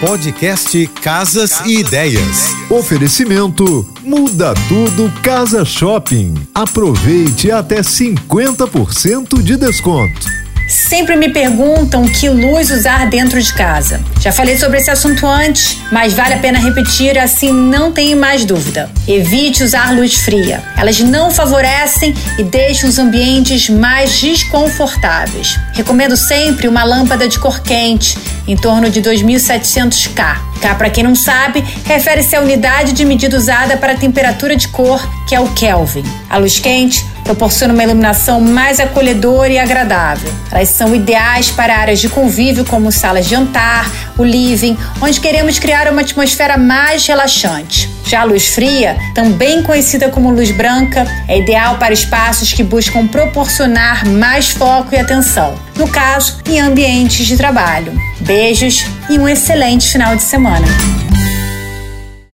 Podcast Casas e Ideias. Oferecimento Muda Tudo Casa Shopping. Aproveite até 50% de desconto. Sempre me perguntam que luz usar dentro de casa. Já falei sobre esse assunto antes, mas vale a pena repetir, assim não tem mais dúvida. Evite usar luz fria. Elas não favorecem e deixam os ambientes mais desconfortáveis. Recomendo sempre uma lâmpada de cor quente, em torno de 2700K. K, para quem não sabe, refere-se à unidade de medida usada para a temperatura de cor, que é o Kelvin. A luz quente proporciona uma iluminação mais acolhedora e agradável. Elas são ideais para áreas de convívio como salas de jantar, o living, onde queremos criar uma atmosfera mais relaxante. Já a luz fria, também conhecida como luz branca, é ideal para espaços que buscam proporcionar mais foco e atenção, no caso, em ambientes de trabalho. Beijos e um excelente final de semana.